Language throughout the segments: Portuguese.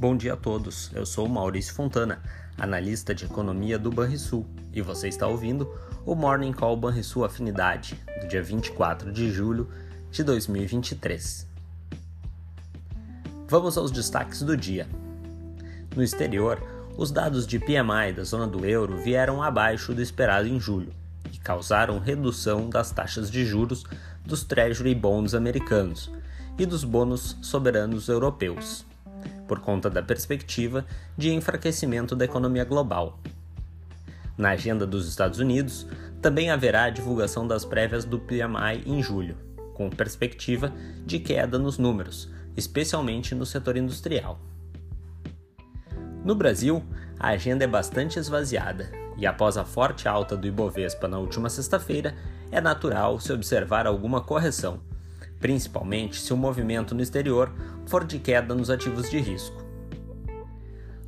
Bom dia a todos, eu sou Maurício Fontana, analista de economia do Banrisul, e você está ouvindo o Morning Call Banrisul Afinidade, do dia 24 de julho de 2023. Vamos aos destaques do dia. No exterior, os dados de PMI da zona do euro vieram abaixo do esperado em julho e causaram redução das taxas de juros dos Treasury Bonds americanos e dos bônus soberanos europeus por conta da perspectiva de enfraquecimento da economia global. Na agenda dos Estados Unidos, também haverá a divulgação das prévias do PMI em julho, com perspectiva de queda nos números, especialmente no setor industrial. No Brasil, a agenda é bastante esvaziada, e após a forte alta do Ibovespa na última sexta-feira, é natural se observar alguma correção, principalmente se o movimento no exterior for de queda nos ativos de risco.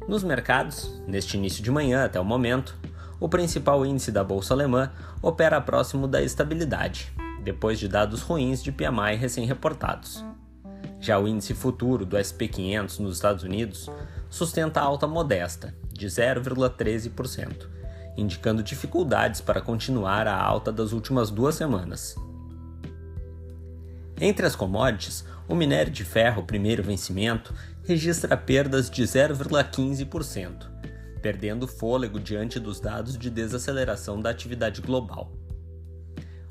Nos mercados, neste início de manhã até o momento, o principal índice da bolsa alemã opera próximo da estabilidade, depois de dados ruins de PMI recém-reportados. Já o índice futuro do SP500 nos Estados Unidos sustenta alta modesta, de 0,13%, indicando dificuldades para continuar a alta das últimas duas semanas. Entre as commodities, o minério de ferro primeiro vencimento registra perdas de 0,15%, perdendo fôlego diante dos dados de desaceleração da atividade global.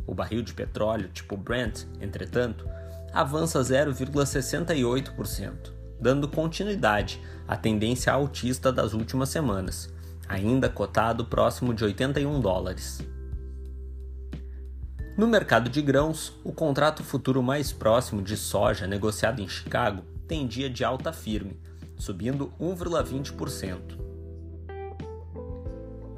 O barril de petróleo tipo Brent, entretanto, avança 0,68%, dando continuidade à tendência altista das últimas semanas, ainda cotado próximo de 81 dólares. No mercado de grãos, o contrato futuro mais próximo de soja negociado em Chicago tem dia de alta firme, subindo 1,20%.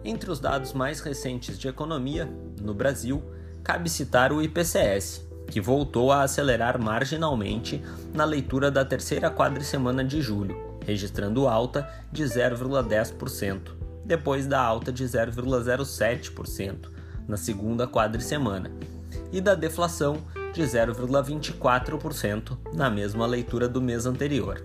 Entre os dados mais recentes de economia, no Brasil, cabe citar o IPCS, que voltou a acelerar marginalmente na leitura da terceira quadricemana de julho, registrando alta de 0,10%, depois da alta de 0,07% na segunda quadricemana, e da deflação de 0,24% na mesma leitura do mês anterior.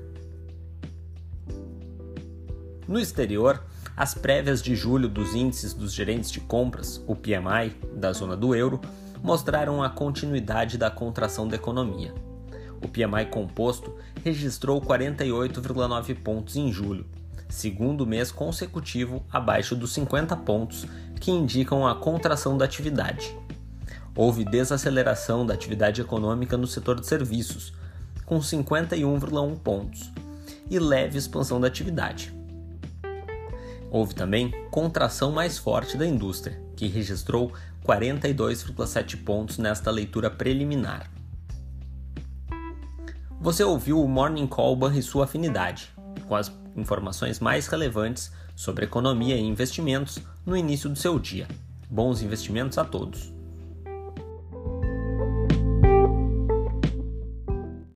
No exterior, as prévias de julho dos índices dos gerentes de compras, o PMI, da zona do euro, mostraram a continuidade da contração da economia. O PMI composto registrou 48,9 pontos em julho, segundo mês consecutivo abaixo dos 50 pontos que indicam a contração da atividade. Houve desaceleração da atividade econômica no setor de serviços, com 51,1 pontos, e leve expansão da atividade. Houve também contração mais forte da indústria, que registrou 42,7 pontos nesta leitura preliminar. Você ouviu o Morning Call e sua afinidade, com as informações mais relevantes sobre economia e investimentos no início do seu dia. Bons investimentos a todos!